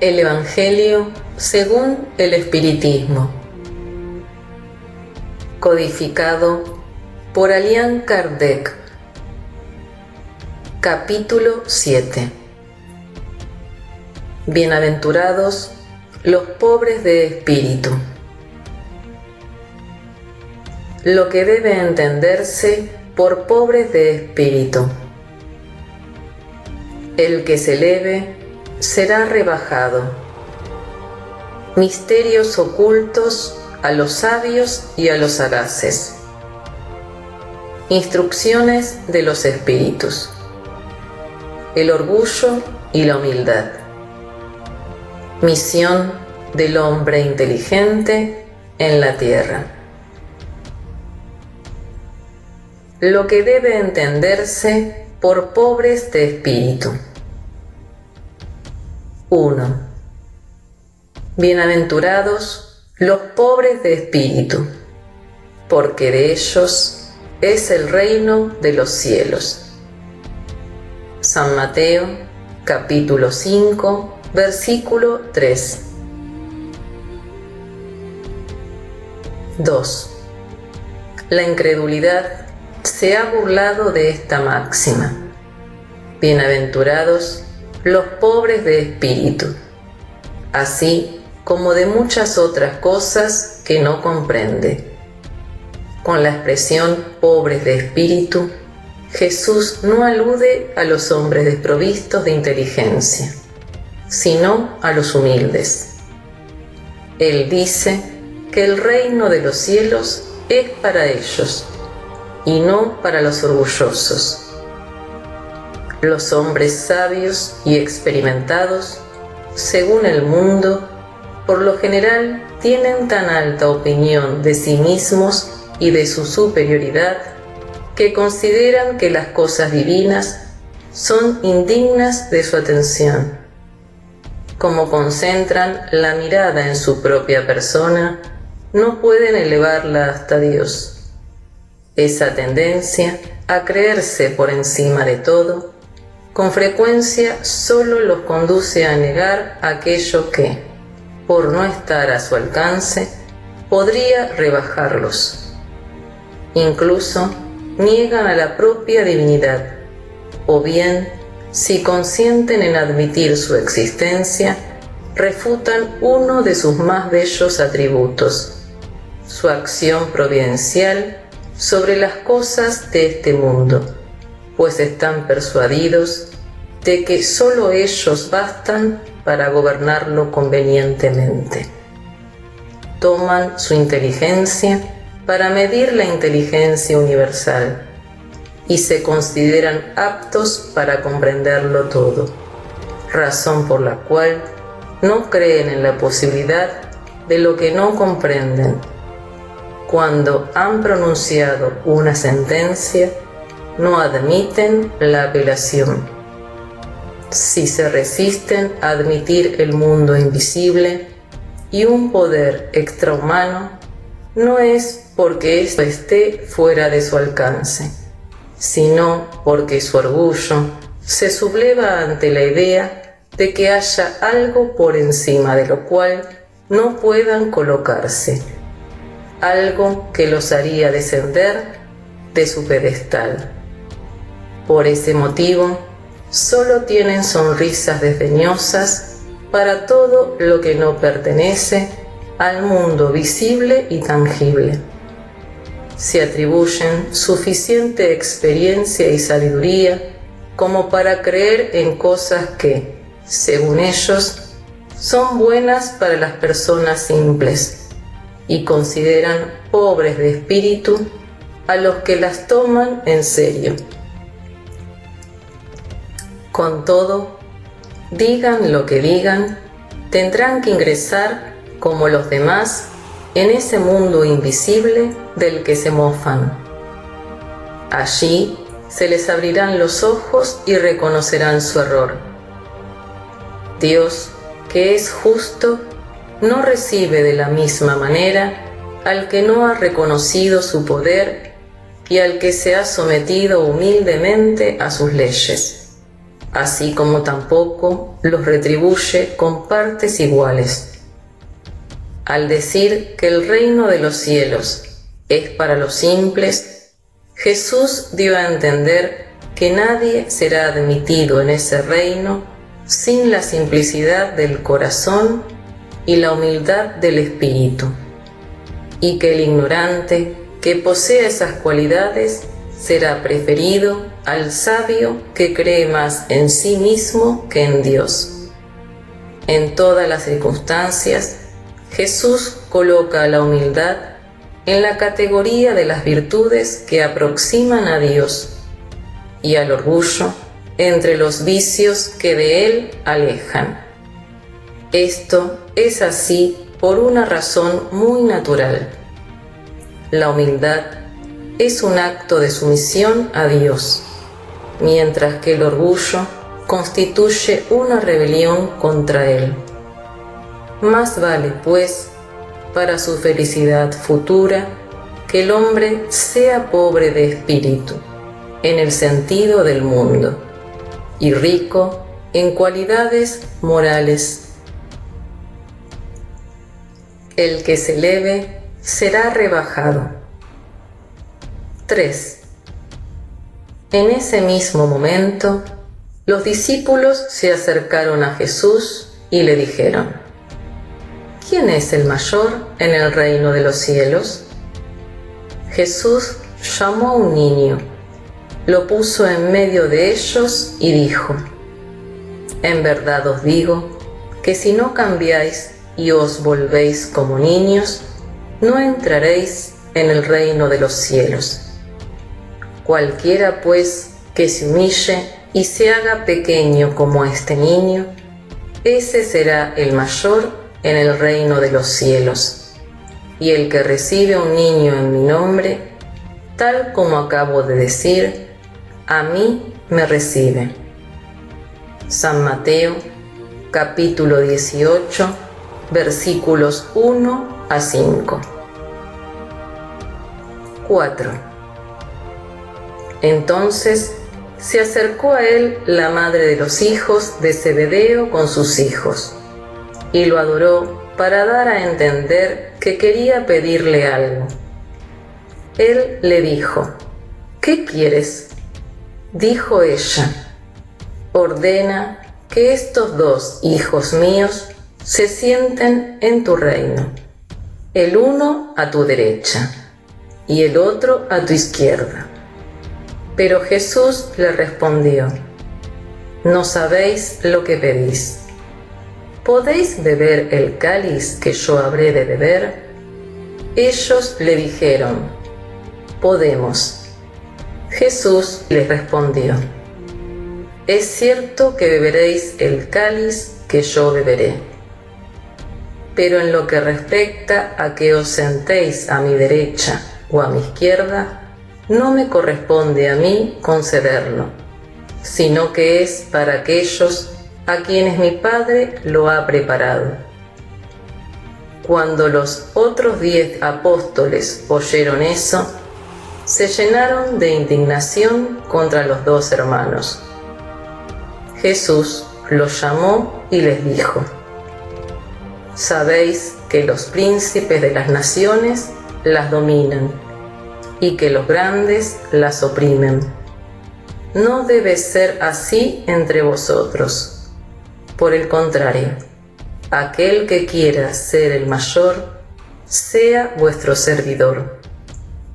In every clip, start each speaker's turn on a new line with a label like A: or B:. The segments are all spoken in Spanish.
A: El Evangelio según el Espiritismo. Codificado por Alian Kardec. Capítulo 7. Bienaventurados los pobres de espíritu. Lo que debe entenderse por pobres de espíritu. El que se eleve será rebajado. Misterios ocultos a los sabios y a los sagaces. Instrucciones de los espíritus. El orgullo y la humildad. Misión del hombre inteligente en la tierra. Lo que debe entenderse por pobres de espíritu. 1. Bienaventurados los pobres de espíritu, porque de ellos es el reino de los cielos. San Mateo capítulo 5 versículo 3. 2. La incredulidad se ha burlado de esta máxima. Bienaventurados los pobres de espíritu, así como de muchas otras cosas que no comprende. Con la expresión pobres de espíritu, Jesús no alude a los hombres desprovistos de inteligencia, sino a los humildes. Él dice que el reino de los cielos es para ellos y no para los orgullosos los hombres sabios y experimentados, según el mundo, por lo general tienen tan alta opinión de sí mismos y de su superioridad que consideran que las cosas divinas son indignas de su atención. Como concentran la mirada en su propia persona, no pueden elevarla hasta Dios. Esa tendencia a creerse por encima de todo con frecuencia solo los conduce a negar aquello que, por no estar a su alcance, podría rebajarlos. Incluso niegan a la propia divinidad, o bien, si consienten en admitir su existencia, refutan uno de sus más bellos atributos, su acción providencial sobre las cosas de este mundo pues están persuadidos de que sólo ellos bastan para gobernarlo convenientemente. Toman su inteligencia para medir la inteligencia universal y se consideran aptos para comprenderlo todo, razón por la cual no creen en la posibilidad de lo que no comprenden. Cuando han pronunciado una sentencia, no admiten la apelación. Si se resisten a admitir el mundo invisible y un poder extrahumano, no es porque esto esté fuera de su alcance, sino porque su orgullo se subleva ante la idea de que haya algo por encima de lo cual no puedan colocarse, algo que los haría descender de su pedestal. Por ese motivo, solo tienen sonrisas desdeñosas para todo lo que no pertenece al mundo visible y tangible. Se atribuyen suficiente experiencia y sabiduría como para creer en cosas que, según ellos, son buenas para las personas simples y consideran pobres de espíritu a los que las toman en serio. Con todo, digan lo que digan, tendrán que ingresar, como los demás, en ese mundo invisible del que se mofan. Allí se les abrirán los ojos y reconocerán su error. Dios, que es justo, no recibe de la misma manera al que no ha reconocido su poder y al que se ha sometido humildemente a sus leyes así como tampoco los retribuye con partes iguales. Al decir que el reino de los cielos es para los simples, Jesús dio a entender que nadie será admitido en ese reino sin la simplicidad del corazón y la humildad del espíritu, y que el ignorante que posee esas cualidades será preferido al sabio que cree más en sí mismo que en Dios. En todas las circunstancias, Jesús coloca a la humildad en la categoría de las virtudes que aproximan a Dios y al orgullo entre los vicios que de Él alejan. Esto es así por una razón muy natural. La humildad es un acto de sumisión a Dios, mientras que el orgullo constituye una rebelión contra Él. Más vale, pues, para su felicidad futura, que el hombre sea pobre de espíritu, en el sentido del mundo, y rico en cualidades morales. El que se eleve será rebajado. 3. En ese mismo momento, los discípulos se acercaron a Jesús y le dijeron, ¿quién es el mayor en el reino de los cielos? Jesús llamó a un niño, lo puso en medio de ellos y dijo, En verdad os digo que si no cambiáis y os volvéis como niños, no entraréis en el reino de los cielos. Cualquiera pues que se humille y se haga pequeño como este niño, ese será el mayor en el reino de los cielos. Y el que recibe un niño en mi nombre, tal como acabo de decir, a mí me recibe. San Mateo, capítulo 18, versículos 1 a 5. 4. Entonces se acercó a él la madre de los hijos de Zebedeo con sus hijos y lo adoró para dar a entender que quería pedirle algo. Él le dijo, ¿qué quieres? Dijo ella, ordena que estos dos hijos míos se sienten en tu reino, el uno a tu derecha y el otro a tu izquierda. Pero Jesús le respondió, no sabéis lo que pedís. ¿podéis beber el cáliz que yo habré de beber? Ellos le dijeron, podemos. Jesús les respondió, es cierto que beberéis el cáliz que yo beberé, pero en lo que respecta a que os sentéis a mi derecha o a mi izquierda, no me corresponde a mí concederlo, sino que es para aquellos a quienes mi Padre lo ha preparado. Cuando los otros diez apóstoles oyeron eso, se llenaron de indignación contra los dos hermanos. Jesús los llamó y les dijo, Sabéis que los príncipes de las naciones las dominan y que los grandes las oprimen. No debe ser así entre vosotros por el contrario, aquel que quiera ser el mayor, sea vuestro servidor,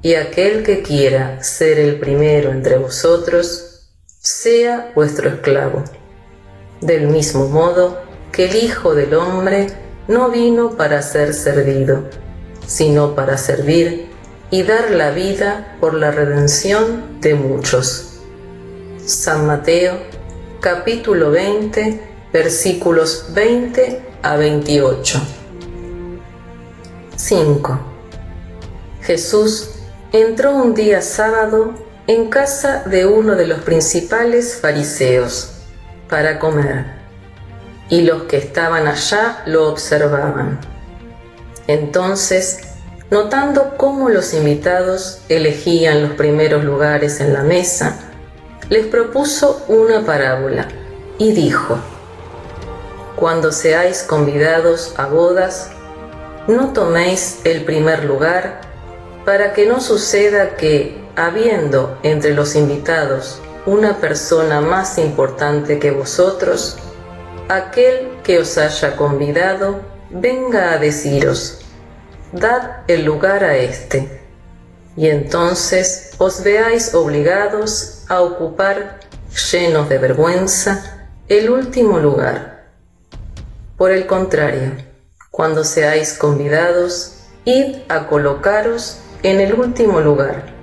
A: y aquel que quiera ser el primero entre vosotros, sea vuestro esclavo. Del mismo modo que el Hijo del Hombre no vino para ser servido, sino para servir y dar la vida por la redención de muchos. San Mateo, capítulo 20, versículos 20 a 28. 5. Jesús entró un día sábado en casa de uno de los principales fariseos para comer, y los que estaban allá lo observaban. Entonces, notando cómo los invitados elegían los primeros lugares en la mesa, les propuso una parábola y dijo, Cuando seáis convidados a bodas, no toméis el primer lugar para que no suceda que, habiendo entre los invitados una persona más importante que vosotros, aquel que os haya convidado venga a deciros, dad el lugar a éste, y entonces os veáis obligados a ocupar, llenos de vergüenza, el último lugar. Por el contrario, cuando seáis convidados, id a colocaros en el último lugar,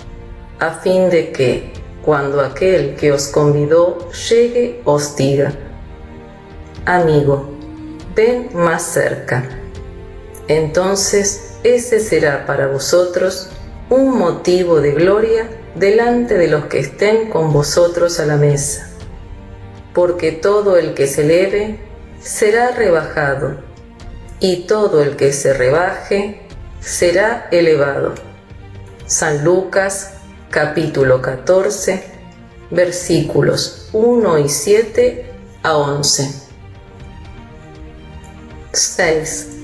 A: a fin de que, cuando aquel que os convidó llegue, os diga, amigo, ven más cerca. Entonces ese será para vosotros un motivo de gloria delante de los que estén con vosotros a la mesa. Porque todo el que se eleve será rebajado, y todo el que se rebaje será elevado. San Lucas capítulo 14 versículos 1 y 7 a 11. 6.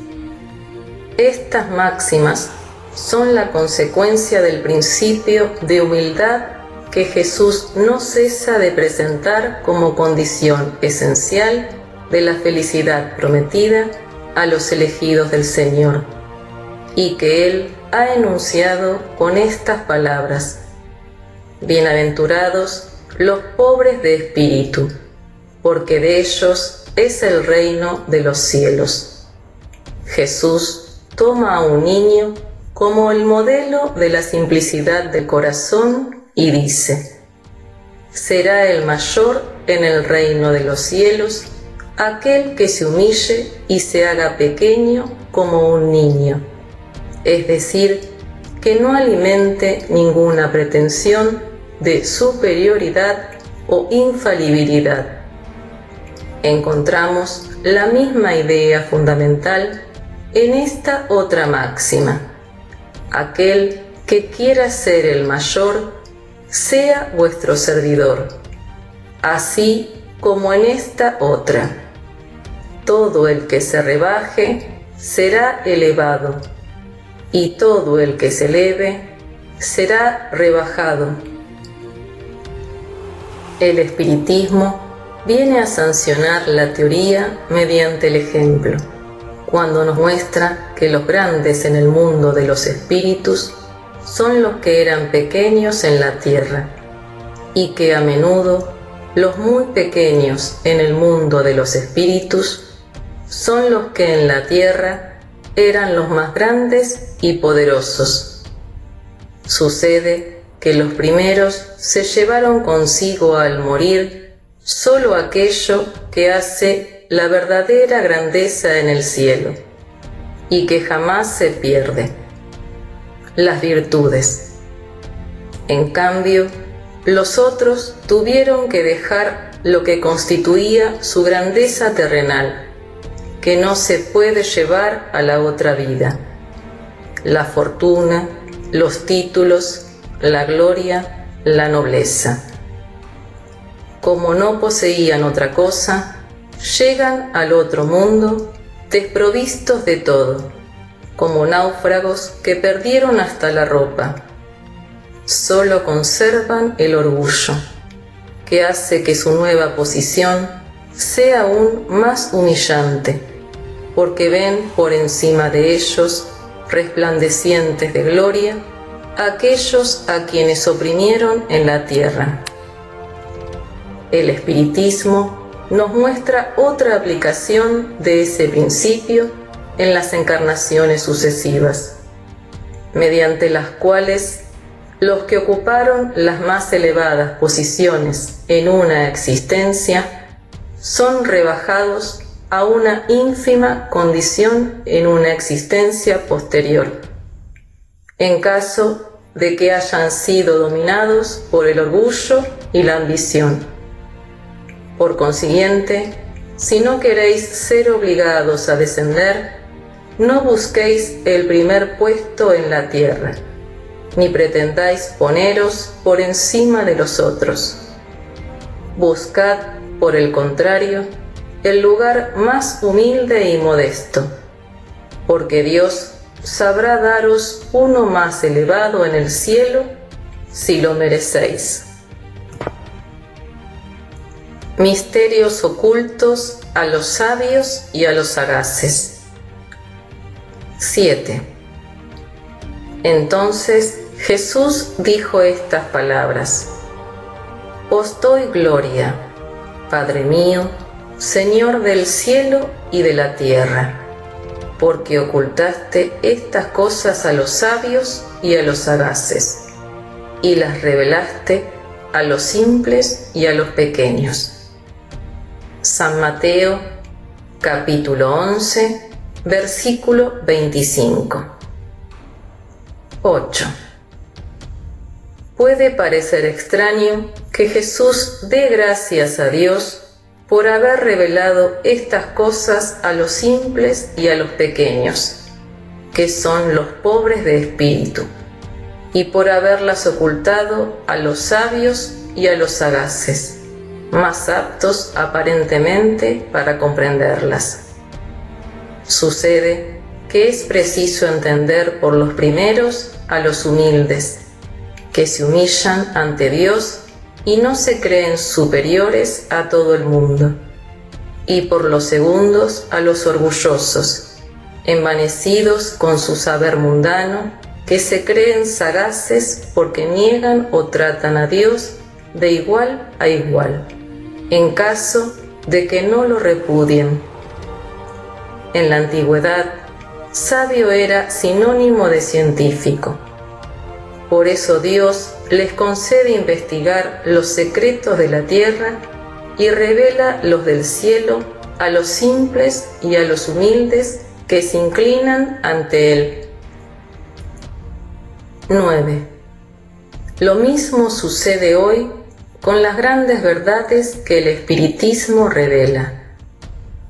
A: Estas máximas son la consecuencia del principio de humildad que Jesús no cesa de presentar como condición esencial de la felicidad prometida a los elegidos del Señor, y que Él ha enunciado con estas palabras, Bienaventurados los pobres de espíritu, porque de ellos es el reino de los cielos. Jesús toma a un niño como el modelo de la simplicidad del corazón y dice, será el mayor en el reino de los cielos aquel que se humille y se haga pequeño como un niño, es decir, que no alimente ninguna pretensión de superioridad o infalibilidad. Encontramos la misma idea fundamental en esta otra máxima aquel que quiera ser el mayor, sea vuestro servidor, así como en esta otra. Todo el que se rebaje será elevado, y todo el que se eleve será rebajado. El espiritismo viene a sancionar la teoría mediante el ejemplo cuando nos muestra que los grandes en el mundo de los espíritus son los que eran pequeños en la tierra y que a menudo los muy pequeños en el mundo de los espíritus son los que en la tierra eran los más grandes y poderosos. Sucede que los primeros se llevaron consigo al morir solo aquello que hace la verdadera grandeza en el cielo y que jamás se pierde, las virtudes. En cambio, los otros tuvieron que dejar lo que constituía su grandeza terrenal, que no se puede llevar a la otra vida, la fortuna, los títulos, la gloria, la nobleza. Como no poseían otra cosa, llegan al otro mundo desprovistos de todo, como náufragos que perdieron hasta la ropa. Solo conservan el orgullo, que hace que su nueva posición sea aún más humillante, porque ven por encima de ellos, resplandecientes de gloria, aquellos a quienes oprimieron en la tierra. El espiritismo nos muestra otra aplicación de ese principio en las encarnaciones sucesivas, mediante las cuales los que ocuparon las más elevadas posiciones en una existencia son rebajados a una ínfima condición en una existencia posterior, en caso de que hayan sido dominados por el orgullo y la ambición por consiguiente, si no queréis ser obligados a descender, no busquéis el primer puesto en la tierra, ni pretendáis poneros por encima de los otros. Buscad por el contrario, el lugar más humilde y modesto, porque Dios sabrá daros uno más elevado en el cielo si lo merecéis. Misterios ocultos a los sabios y a los sagaces. 7. Entonces Jesús dijo estas palabras. Os doy gloria, Padre mío, Señor del cielo y de la tierra, porque ocultaste estas cosas a los sabios y a los sagaces, y las revelaste a los simples y a los pequeños. San Mateo capítulo 11 versículo 25 8 Puede parecer extraño que Jesús dé gracias a Dios por haber revelado estas cosas a los simples y a los pequeños, que son los pobres de espíritu, y por haberlas ocultado a los sabios y a los sagaces, más aptos aparentemente para comprenderlas. Sucede que es preciso entender por los primeros a los humildes, que se humillan ante Dios y no se creen superiores a todo el mundo, y por los segundos a los orgullosos, envanecidos con su saber mundano, que se creen sagaces porque niegan o tratan a Dios de igual a igual, en caso de que no lo repudien. En la antigüedad, sabio era sinónimo de científico. Por eso Dios les concede investigar los secretos de la tierra y revela los del cielo a los simples y a los humildes que se inclinan ante Él. 9. Lo mismo sucede hoy con las grandes verdades que el espiritismo revela.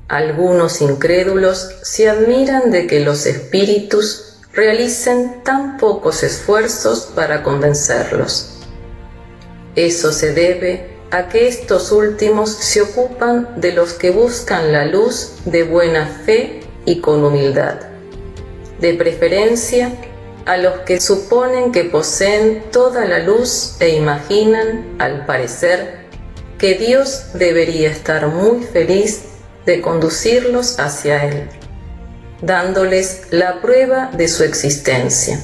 A: Algunos incrédulos se admiran de que los espíritus realicen tan pocos esfuerzos para convencerlos. Eso se debe a que estos últimos se ocupan de los que buscan la luz de buena fe y con humildad, de preferencia a los que suponen que poseen toda la luz e imaginan, al parecer, que Dios debería estar muy feliz de conducirlos hacia Él dándoles la prueba de su existencia.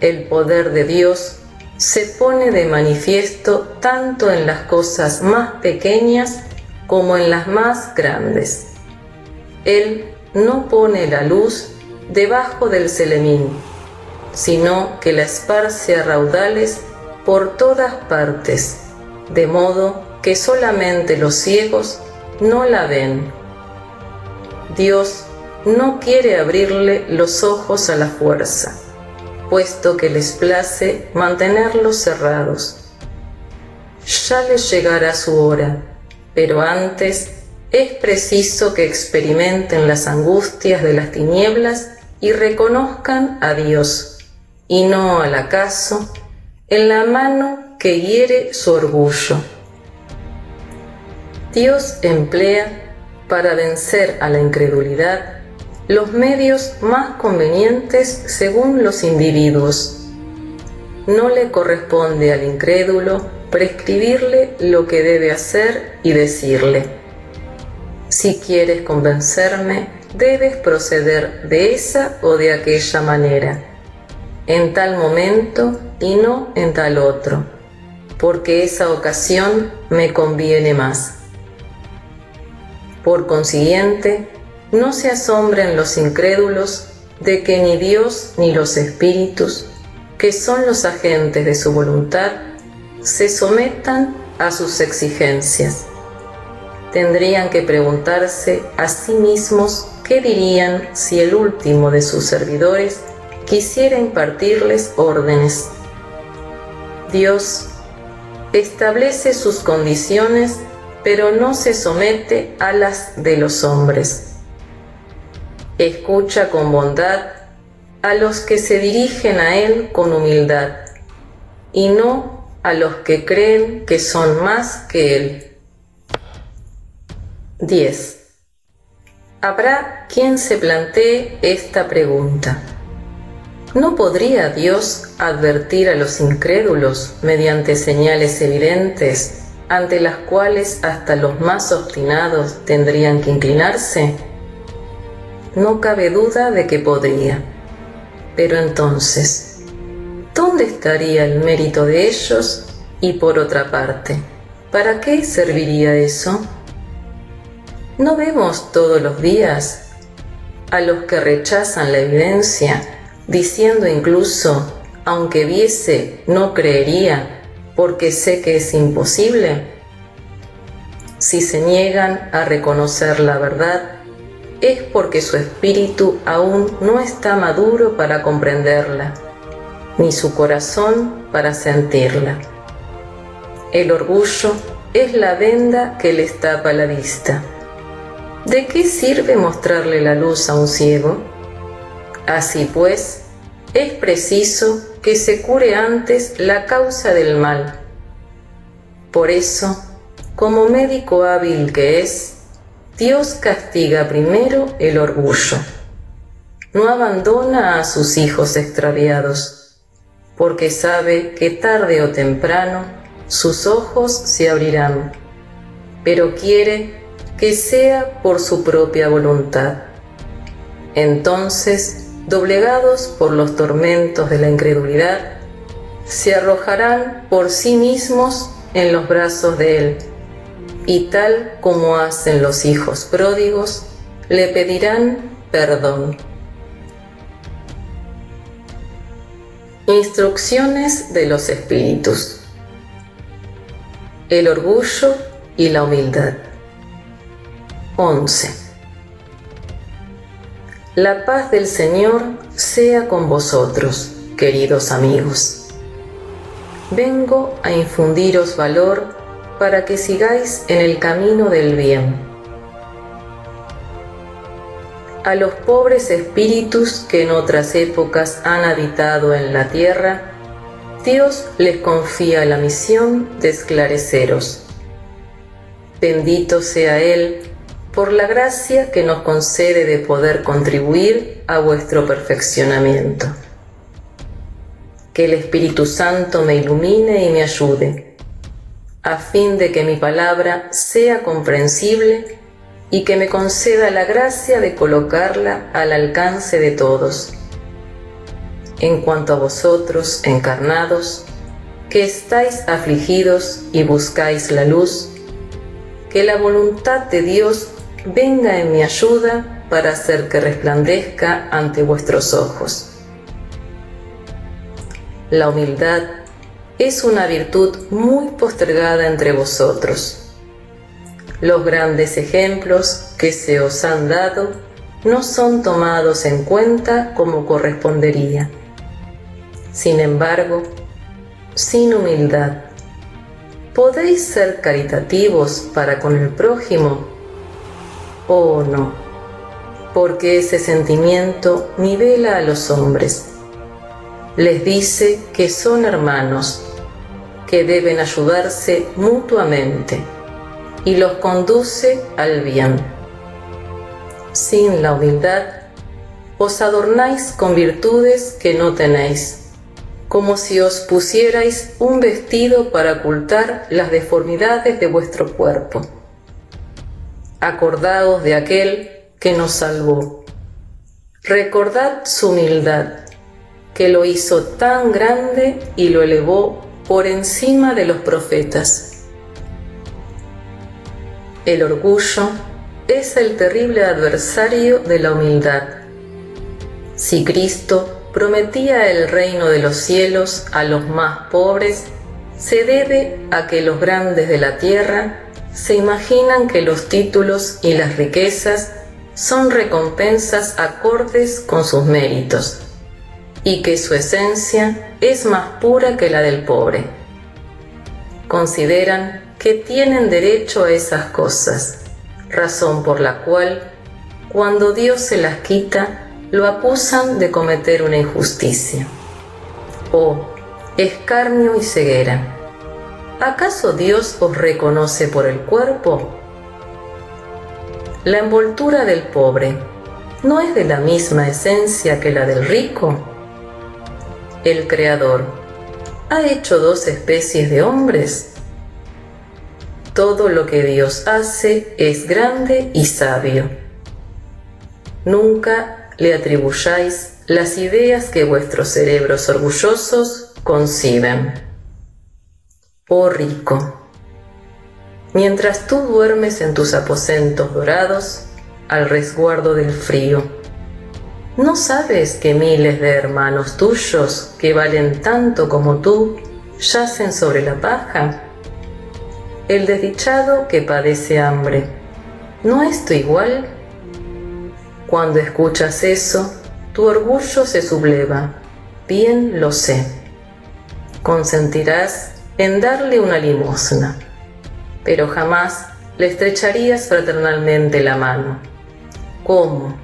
A: El poder de Dios se pone de manifiesto tanto en las cosas más pequeñas como en las más grandes. Él no pone la luz debajo del celemín, sino que la esparce a raudales por todas partes, de modo que solamente los ciegos no la ven Dios no quiere abrirle los ojos a la fuerza, puesto que les place mantenerlos cerrados. Ya les llegará su hora, pero antes es preciso que experimenten las angustias de las tinieblas y reconozcan a Dios, y no al acaso, en la mano que hiere su orgullo. Dios emplea para vencer a la incredulidad los medios más convenientes según los individuos. No le corresponde al incrédulo prescribirle lo que debe hacer y decirle. Si quieres convencerme, debes proceder de esa o de aquella manera, en tal momento y no en tal otro, porque esa ocasión me conviene más. Por consiguiente, no se asombren los incrédulos de que ni Dios ni los espíritus, que son los agentes de su voluntad, se sometan a sus exigencias. Tendrían que preguntarse a sí mismos qué dirían si el último de sus servidores quisiera impartirles órdenes. Dios establece sus condiciones pero no se somete a las de los hombres. Escucha con bondad a los que se dirigen a Él con humildad, y no a los que creen que son más que Él. 10. Habrá quien se plantee esta pregunta. ¿No podría Dios advertir a los incrédulos mediante señales evidentes ante las cuales hasta los más obstinados tendrían que inclinarse? No cabe duda de que podría. Pero entonces, ¿dónde estaría el mérito de ellos? Y por otra parte, ¿para qué serviría eso? ¿No vemos todos los días a los que rechazan la evidencia, diciendo incluso, aunque viese, no creería, porque sé que es imposible? Si se niegan a reconocer la verdad, es porque su espíritu aún no está maduro para comprenderla, ni su corazón para sentirla. El orgullo es la venda que les tapa la vista ¿De qué sirve mostrarle la luz a un ciego? Así pues, es preciso que se cure antes la causa del mal. Por eso, como médico hábil que es, Dios castiga primero el orgullo. No abandona a sus hijos extraviados, porque sabe que tarde o temprano sus ojos se abrirán, pero quiere que sea por su propia voluntad. Entonces, doblegados por los tormentos de la incredulidad, se arrojarán por sí mismos en los brazos de Él, y tal como hacen los hijos pródigos, le pedirán perdón. Instrucciones de los Espíritus. El orgullo y la humildad. 11. La paz del Señor sea con vosotros, queridos amigos. Vengo a infundiros valor para que sigáis en el camino del bien. A los pobres espíritus que en otras épocas han habitado en la tierra, Dios les confía la misión de esclareceros. Bendito sea Él por la gracia que nos concede de poder contribuir a vuestro perfeccionamiento. Que el Espíritu Santo me ilumine y me ayude, a fin de que mi palabra sea comprensible y que me conceda la gracia de colocarla al alcance de todos. En cuanto a vosotros, encarnados, que estáis afligidos y buscáis la luz, que la voluntad de Dios venga en mi ayuda para hacer que resplandezca ante vuestros ojos. La humildad es una virtud muy postergada entre vosotros. Los grandes ejemplos que se os han dado no son tomados en cuenta como correspondería. Sin embargo, sin humildad, ¿podéis ser caritativos para con el prójimo Oh no, porque ese sentimiento nivela a los hombres. Les dice que son hermanos, que deben ayudarse mutuamente y los conduce al bien. Sin la humildad, os adornáis con virtudes que no tenéis, como si os pusierais un vestido para ocultar las deformidades de vuestro cuerpo acordaos de aquel que nos salvó. Recordad su humildad, que lo hizo tan grande y lo elevó por encima de los profetas. El orgullo es el terrible adversario de la humildad. Si Cristo prometía el reino de los cielos a los más pobres, se debe a que los grandes de la tierra se imaginan que los títulos y las riquezas son recompensas acordes con sus méritos y que su esencia es más pura que la del pobre. Consideran que tienen derecho a esas cosas, razón por la cual, cuando Dios se las quita, lo acusan de cometer una injusticia. O escarnio y ceguera ¿acaso Dios os reconoce por el cuerpo? la envoltura del pobre no es de la misma esencia que la del rico. El Creador ha hecho dos especies de hombres. Todo lo que Dios hace es grande y sabio. Nunca le atribuyáis las ideas que vuestros cerebros orgullosos conciben. Oh rico, mientras tú duermes en tus aposentos dorados al resguardo del frío, ¿no sabes que miles de hermanos tuyos que valen tanto como tú yacen sobre la paja? El desdichado que padece hambre, ¿no es tu igual? Cuando escuchas eso, tu orgullo se subleva, bien lo sé. Consentirás en darle una limosna, pero jamás le estrecharías fraternalmente la mano. ¿Cómo?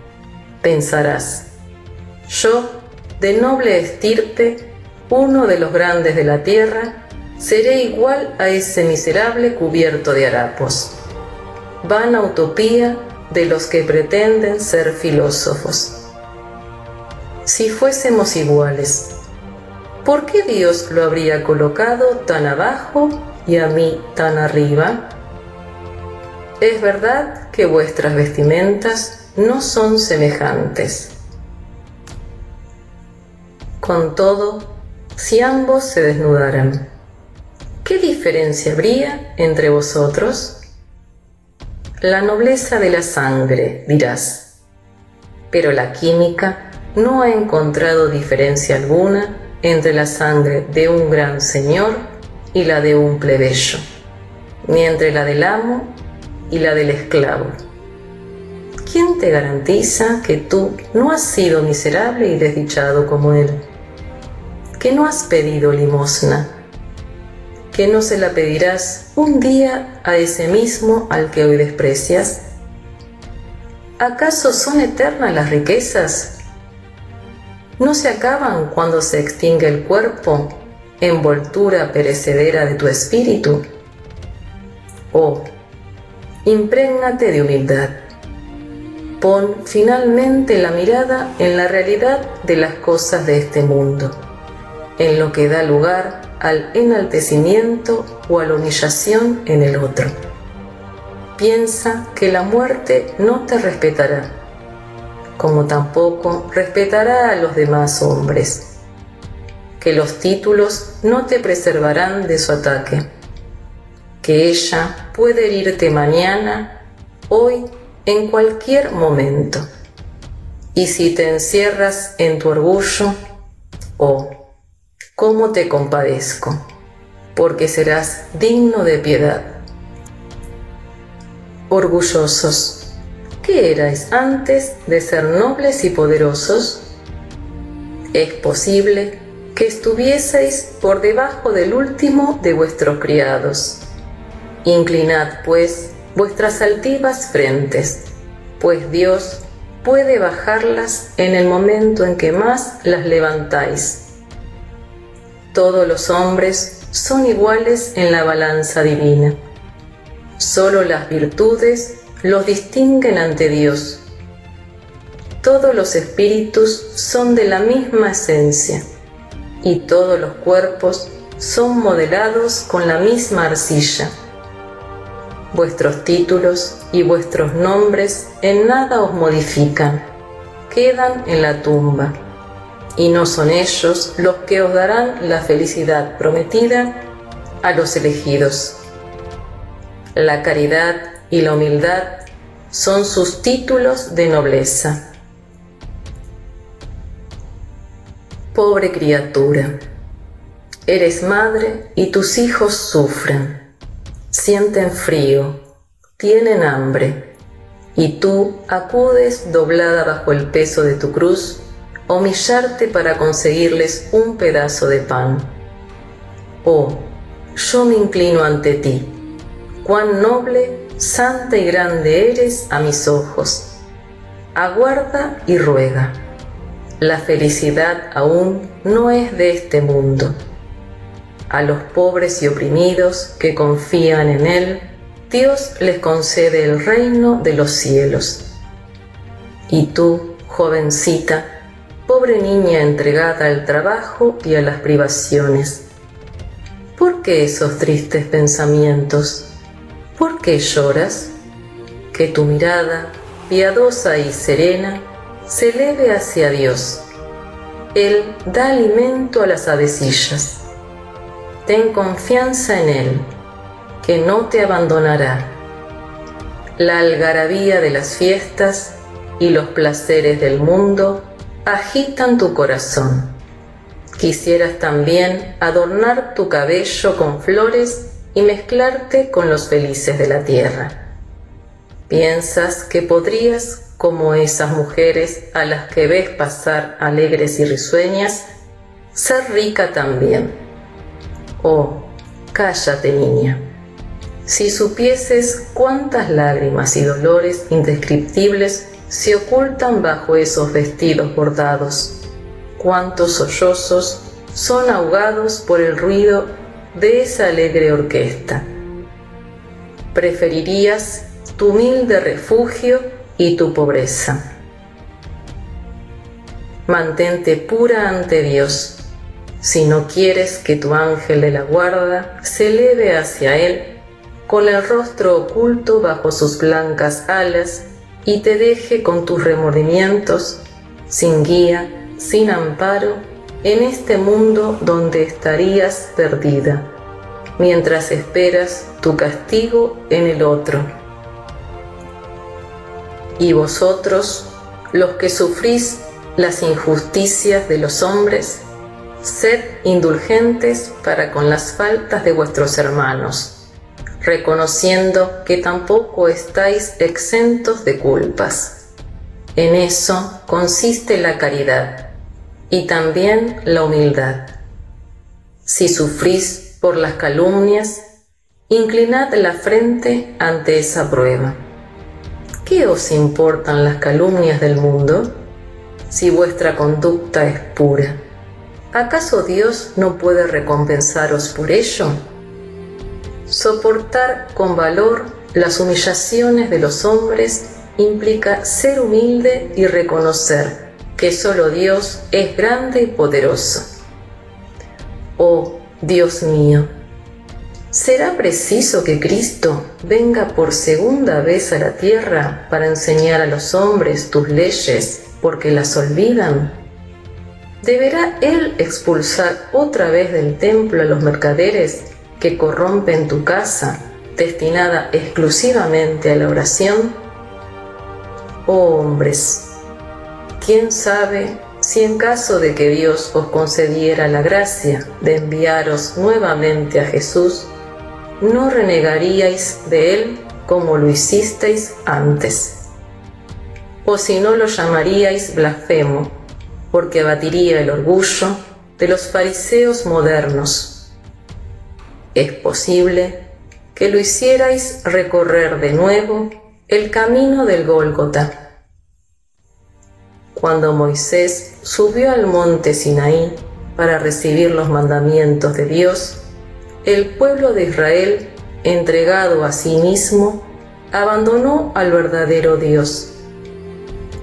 A: Pensarás. Yo, de noble estirpe, uno de los grandes de la tierra, seré igual a ese miserable cubierto de harapos. Vana utopía de los que pretenden ser filósofos si fuésemos iguales? ¿Por qué Dios lo habría colocado tan abajo y a mí tan arriba? Es verdad que vuestras vestimentas no son semejantes. Con todo, si ambos se desnudaran, ¿qué diferencia habría entre vosotros? La nobleza de la sangre, dirás, pero la química no ha encontrado diferencia alguna entre la sangre de un gran señor y la de un plebeyo, ni entre la del amo y la del esclavo. ¿Quién te garantiza que tú no has sido miserable y desdichado como él? Que no has pedido limosna, que no se la pedirás un día a ese mismo al que hoy desprecias. ¿Acaso son eternas las riquezas no se acaban cuando se extingue el cuerpo, envoltura perecedera de tu espíritu. Oh, imprégnate de humildad. Pon finalmente la mirada en la realidad de las cosas de este mundo, en lo que da lugar al enaltecimiento o a la humillación en el otro. Piensa que la muerte no te respetará como tampoco respetará a los demás hombres, que los títulos no te preservarán de su ataque, que ella puede herirte mañana, hoy, en cualquier momento. Y si te encierras en tu orgullo, oh, cómo te compadezco, porque serás digno de piedad. Orgullosos, ¿Qué erais antes de ser nobles y poderosos? Es posible que estuvieseis por debajo del último de vuestros criados. Inclinad, pues, vuestras altivas frentes, pues Dios puede bajarlas en el momento en que más las levantáis. Todos los hombres son iguales en la balanza divina. Solo las virtudes los distinguen ante Dios. Todos los espíritus son de la misma esencia y todos los cuerpos son modelados con la misma arcilla. Vuestros títulos y vuestros nombres en nada os modifican, quedan en la tumba, y no son ellos los que os darán la felicidad prometida a los elegidos. La caridad y la humildad son sus títulos de nobleza. Pobre criatura, eres madre y tus hijos sufren, sienten frío, tienen hambre, y tú acudes doblada bajo el peso de tu cruz humillarte para conseguirles un pedazo de pan. Oh, yo me inclino ante ti, cuán noble santa y grande eres a mis ojos. Aguarda y ruega. La felicidad aún no es de este mundo. A los pobres y oprimidos que confían en Él, Dios les concede el reino de los cielos. Y tú, jovencita, pobre niña entregada al trabajo y a las privaciones, ¿por qué esos tristes pensamientos? ¿Por qué lloras? Que tu mirada, piadosa y serena, se eleve hacia Dios. Él da alimento a las avecillas. Ten confianza en Él, que no te abandonará. La algarabía de las fiestas y los placeres del mundo agitan tu corazón. Quisieras también adornar tu cabello con flores y mezclarte con los felices de la tierra. Piensas que podrías, como esas mujeres a las que ves pasar alegres y risueñas, ser rica también. Oh, cállate niña. Si supieses cuántas lágrimas y dolores indescriptibles se ocultan bajo esos vestidos bordados, cuántos sollozos son ahogados por el ruido de esa alegre orquesta. Preferirías tu humilde refugio y tu pobreza. Mantente pura ante Dios. Si no quieres que tu ángel de la guarda se eleve hacia Él, con el rostro oculto bajo sus blancas alas, y te deje con tus remordimientos, sin guía, sin amparo, en este mundo donde estarías perdida, mientras esperas tu castigo en el otro. Y vosotros, los que sufrís las injusticias de los hombres, sed indulgentes para con las faltas de vuestros hermanos, reconociendo que tampoco estáis exentos de culpas. En eso consiste la caridad y también la humildad. Si sufrís por las calumnias, inclinad la frente ante esa prueba. ¿Qué os importan las calumnias del mundo si vuestra conducta es pura? ¿Acaso Dios no puede recompensaros por ello? Soportar con valor las humillaciones de los hombres implica ser humilde y reconocer que solo Dios es grande y poderoso. Oh Dios mío, ¿será preciso que Cristo venga por segunda vez a la tierra para enseñar a los hombres tus leyes porque las olvidan? ¿Deberá Él expulsar otra vez del templo a los mercaderes que corrompen tu casa destinada exclusivamente a la oración? Oh hombres, ¿quién sabe si en caso de que Dios os concediera la gracia de enviaros nuevamente a Jesús, no renegaríais de Él como lo hicisteis antes? O si no lo llamaríais blasfemo, porque abatiría el orgullo de los fariseos modernos. Es posible que lo hicierais recorrer de nuevo el camino del Gólgota. Cuando Moisés subió al monte Sinaí para recibir los mandamientos de Dios, el pueblo de Israel, entregado a sí mismo, abandonó al verdadero Dios.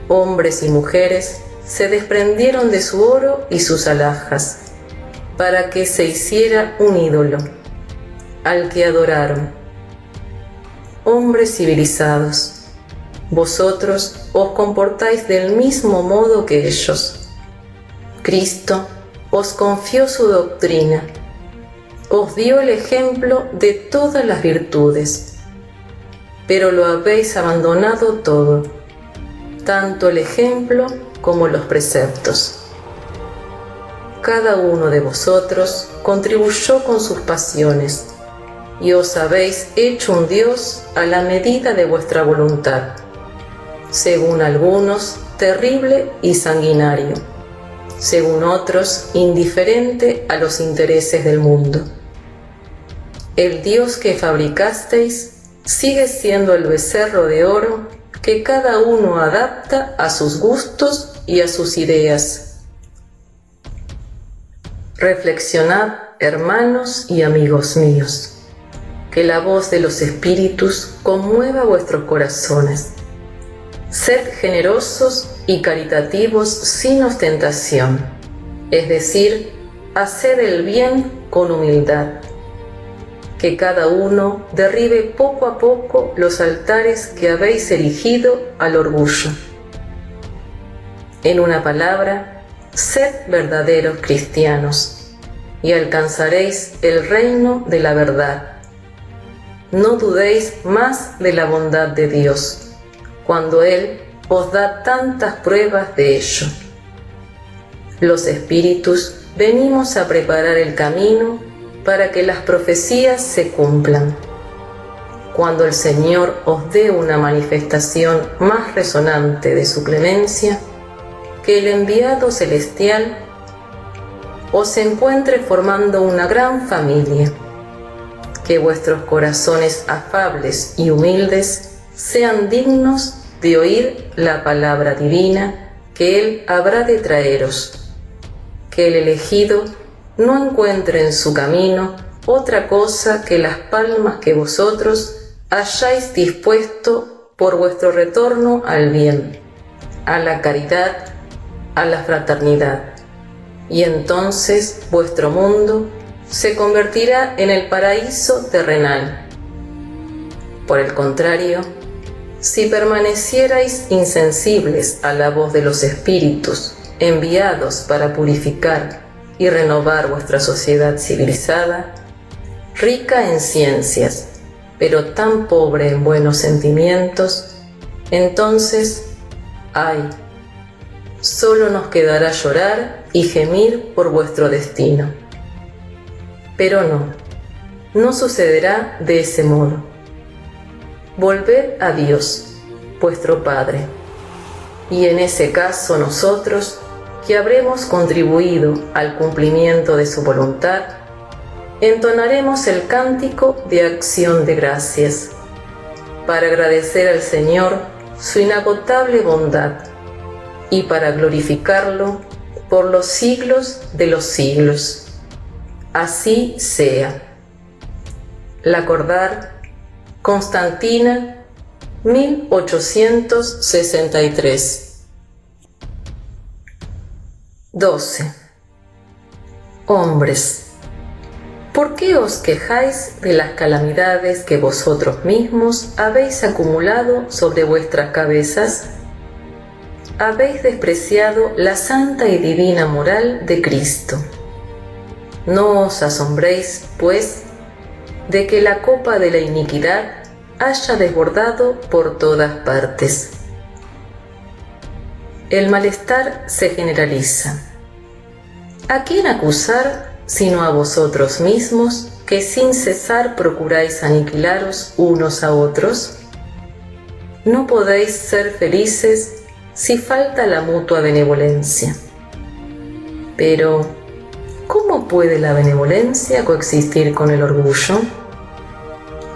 A: Hombres y mujeres se desprendieron de su oro y sus alhajas, para que se hiciera un ídolo, al que adoraron hombres civilizados, vosotros os comportáis del mismo modo que ellos. Cristo os confió su doctrina, os dio el ejemplo de todas las virtudes, pero lo habéis abandonado todo, tanto el ejemplo como los preceptos. Cada uno de vosotros contribuyó con sus pasiones y os habéis hecho un Dios a la medida de vuestra voluntad, según algunos terrible y sanguinario, según otros indiferente a los intereses del mundo. El Dios que fabricasteis sigue siendo el becerro de oro que cada uno adapta a sus gustos y a sus ideas. Reflexionad, hermanos y amigos míos. que la voz de los espíritus conmueva vuestros corazones. Sed generosos y caritativos sin ostentación, es decir, haced el bien con humildad. Que cada uno derribe poco a poco los altares que habéis erigido al orgullo. En una palabra, sed verdaderos cristianos y alcanzaréis el reino de la verdad. No dudéis más de la bondad de Dios, cuando Él os da tantas pruebas de ello. Los espíritus venimos a preparar el camino para que las profecías se cumplan. Cuando el Señor os dé una manifestación más resonante de su clemencia, que el enviado celestial os encuentre formando una gran familia, que vuestros corazones afables y humildes sean dignos de oír la palabra divina que Él habrá de traeros que el elegido no encuentre en su camino otra cosa que las palmas que vosotros hayáis dispuesto por vuestro retorno al bien, a la caridad, a la fraternidad. Y entonces vuestro mundo se convertirá en el paraíso terrenal. Por el contrario, si permanecierais insensibles a la voz de los espíritus enviados para purificar y renovar vuestra sociedad civilizada, rica en ciencias, pero tan pobre en buenos sentimientos, entonces, ay, solo nos quedará llorar y gemir por vuestro destino. Pero no, no sucederá de ese modo. Volved a Dios, vuestro Padre, y en ese caso nosotros que habremos contribuido al cumplimiento de su voluntad, entonaremos el cántico de acción de gracias para agradecer al Señor su inagotable bondad y para glorificarlo por los siglos de los siglos. Así sea. La acordar Constantina 1863 12. Hombres, ¿por qué os quejáis de las calamidades que vosotros mismos habéis acumulado sobre vuestras cabezas? Habéis despreciado la santa y divina moral de Cristo. No os asombréis, pues, de que la copa de la iniquidad haya desbordado por todas partes el malestar se generaliza. ¿A quién acusar sino a vosotros mismos que sin cesar procuráis aniquilaros unos a otros? No podéis ser felices si falta la mutua benevolencia. Pero, ¿cómo puede la benevolencia coexistir con el orgullo?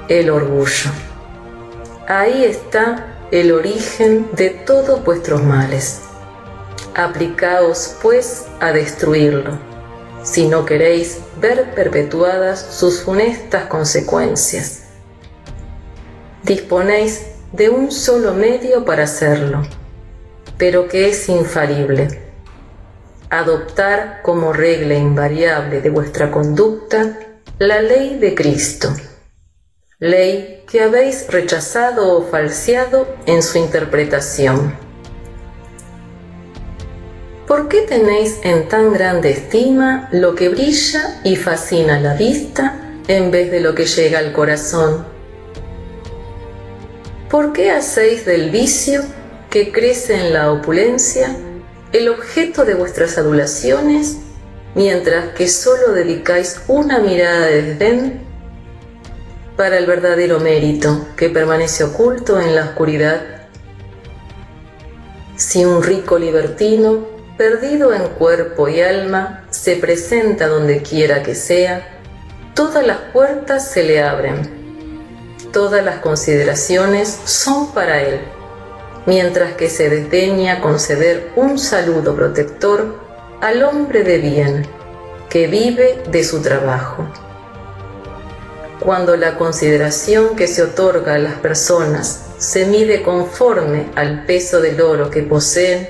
A: El orgullo. Ahí está el origen de todos vuestros males. Aplicaos, pues, a destruirlo, si no queréis ver perpetuadas sus funestas consecuencias. Disponéis de un solo medio para hacerlo, pero que es infalible. Adoptar como regla invariable de vuestra conducta la ley de Cristo ley que habéis rechazado o falseado en su interpretación. ¿Por qué tenéis en tan grande estima lo que brilla y fascina la vista en vez de lo que llega al corazón? ¿Por qué hacéis del vicio que crece en la opulencia el objeto de vuestras adulaciones, mientras que solo dedicáis una mirada de desdén para el verdadero mérito que permanece oculto en la oscuridad. Si un rico libertino, perdido en cuerpo y alma, se presenta donde quiera que sea, todas las puertas se le abren. Todas las consideraciones son para él, mientras que se desdeña conceder un saludo protector al hombre de bien que vive de su trabajo. Cuando la consideración que se otorga a las personas se mide conforme al peso del oro que poseen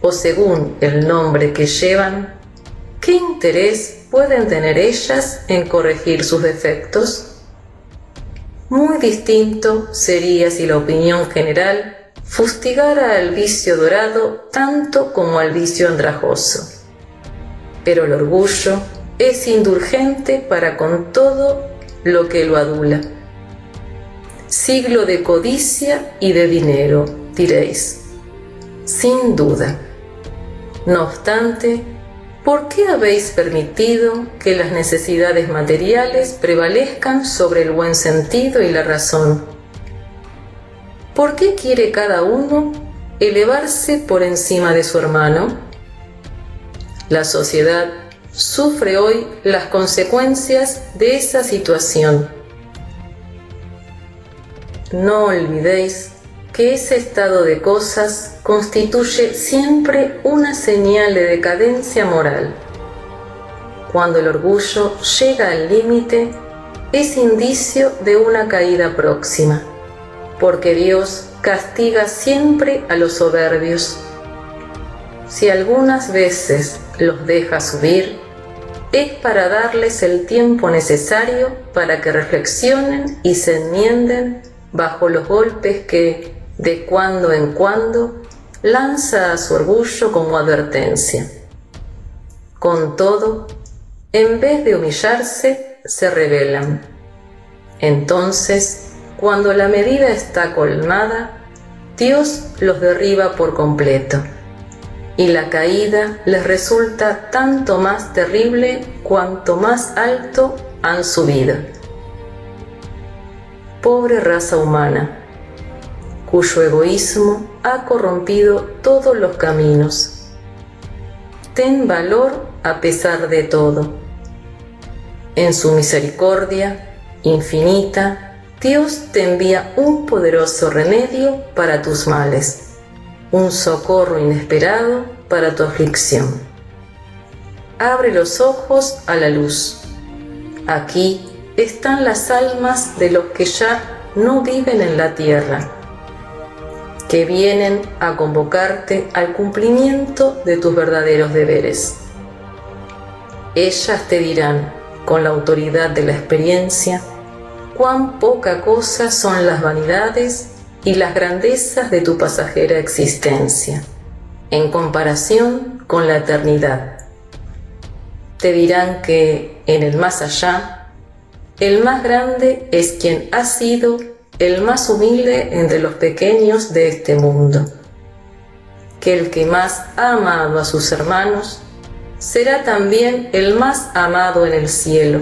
A: o según el nombre que llevan, ¿qué interés pueden tener ellas en corregir sus defectos? Muy distinto sería si la opinión general fustigara al vicio dorado tanto como al vicio andrajoso. Pero el orgullo es indulgente para con todo lo que lo adula. Siglo de codicia y de dinero, diréis. Sin duda. No obstante, ¿por qué habéis permitido que las necesidades materiales prevalezcan sobre el buen sentido y la razón? ¿Por qué quiere cada uno elevarse por encima de su hermano? La sociedad sufre hoy las consecuencias de esa situación. No olvidéis que ese estado de cosas constituye siempre una señal de decadencia moral. Cuando el orgullo llega al límite, es indicio de una caída próxima, porque Dios castiga siempre a los soberbios. Si algunas veces los deja subir, es para darles el tiempo necesario para que reflexionen y se enmienden bajo los golpes que, de cuando en cuando, lanza a su orgullo como advertencia. Con todo, en vez de humillarse, se rebelan. Entonces, cuando la medida está colmada, Dios los derriba por completo y la caída les resulta tanto más terrible cuanto más alto han subido. Pobre raza humana, cuyo egoísmo ha corrompido todos los caminos. Ten valor a pesar de todo. En su misericordia infinita, Dios te envía un poderoso remedio para tus males un socorro inesperado para tu aflicción. Abre los ojos a la luz. Aquí están las almas de los que ya no viven en la tierra, que vienen a convocarte al cumplimiento de tus verdaderos deberes. Ellas te dirán, con la autoridad de la experiencia, cuán poca cosa son las vanidades y las grandezas de tu pasajera existencia, en comparación con la eternidad. Te dirán que en el más allá, el más grande es quien ha sido el más humilde entre los pequeños de este mundo, que el que más ha amado a sus hermanos será también el más amado en el cielo,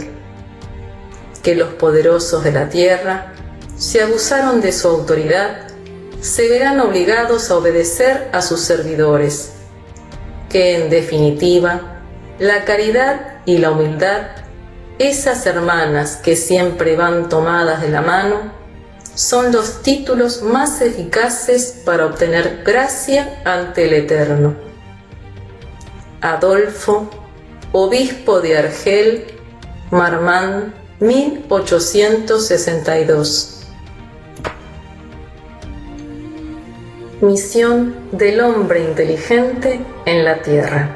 A: que los poderosos de la tierra si abusaron de su autoridad, se verán obligados a obedecer a sus servidores, que en definitiva, la caridad y la humildad, esas hermanas que siempre van tomadas de la mano, son los títulos más eficaces para obtener gracia ante el Eterno. Adolfo, obispo de Argel, Marmán, 1862 Misión del hombre inteligente en la Tierra.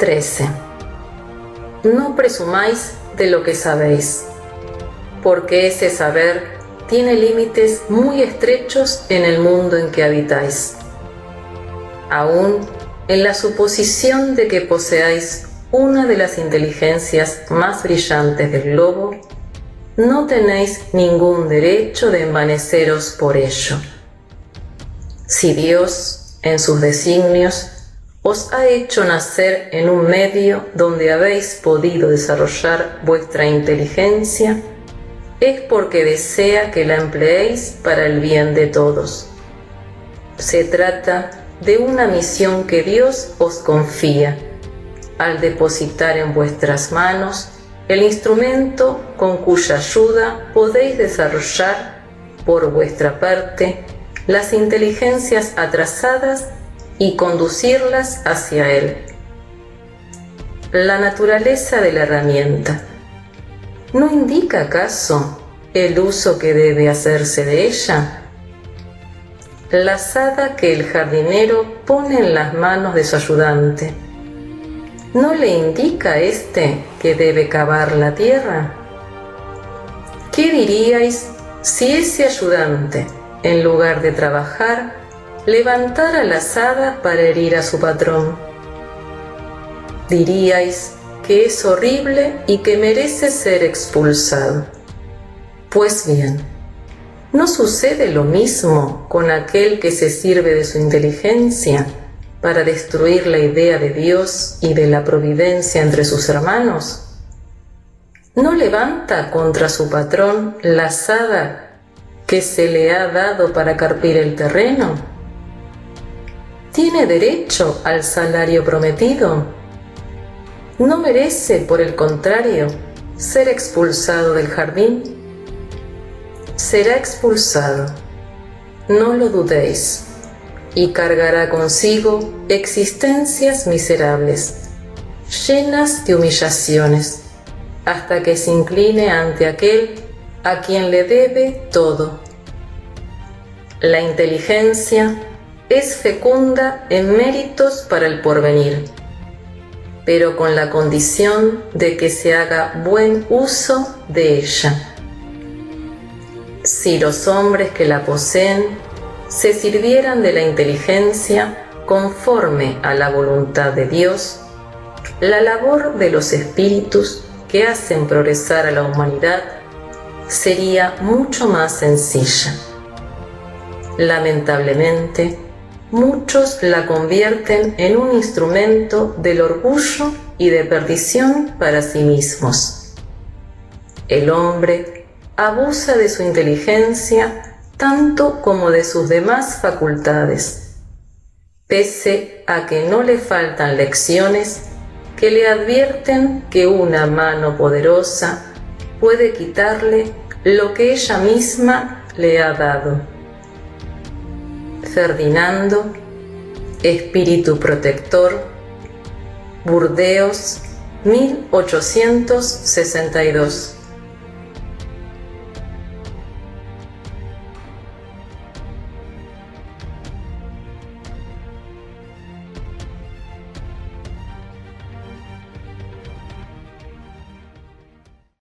A: 13. No presumáis de lo que sabéis, porque ese saber tiene límites muy estrechos en el mundo en que habitáis. Aún en la suposición de que poseáis una de las inteligencias más brillantes del globo, no tenéis ningún derecho de envaneceros por ello si Dios, en sus designios, os ha hecho nacer en un medio donde habéis podido desarrollar vuestra inteligencia, es porque desea que la empleéis para el bien de todos. Se trata de una misión que Dios os confía al depositar en vuestras manos el instrumento con cuya ayuda podéis desarrollar por vuestra parte las inteligencias atrasadas y conducirlas hacia Él. La naturaleza de la herramienta. ¿no indica acaso el uso que debe hacerse de ella? La azada que el jardinero pone en las manos de su ayudante, ¿no le indica éste que debe cavar la tierra? ¿Qué diríais si ese ayudante, en lugar de trabajar, levantara la azada para herir a su patrón? Diríais que es horrible y que merece ser expulsado. Pues bien, ¿no sucede lo mismo con aquel que se sirve de su inteligencia para destruir la idea de Dios y de la providencia entre sus hermanos? ¿No levanta contra su patrón la azada que se le ha dado para carpir el terreno? ¿Tiene derecho al salario prometido? ¿No merece, por el contrario, ser expulsado del jardín? Será expulsado, no lo dudéis, y cargará consigo existencias miserables, llenas de humillaciones hasta que se incline ante aquel a quien le debe todo. La inteligencia es fecunda en méritos para el porvenir, pero con la condición de que se haga buen uso de ella. Si los hombres que la poseen se sirvieran de la inteligencia conforme a la voluntad de Dios, la labor de los espíritus que hacen progresar a la humanidad sería mucho más sencilla. Lamentablemente, muchos la convierten en un instrumento del orgullo y de perdición para sí mismos. El hombre abusa de su inteligencia tanto como de sus demás facultades, pese a que no le faltan lecciones que le advierten que una mano poderosa puede quitarle lo que ella misma le ha dado. Ferdinando, Espíritu Protector, Burdeos, 1862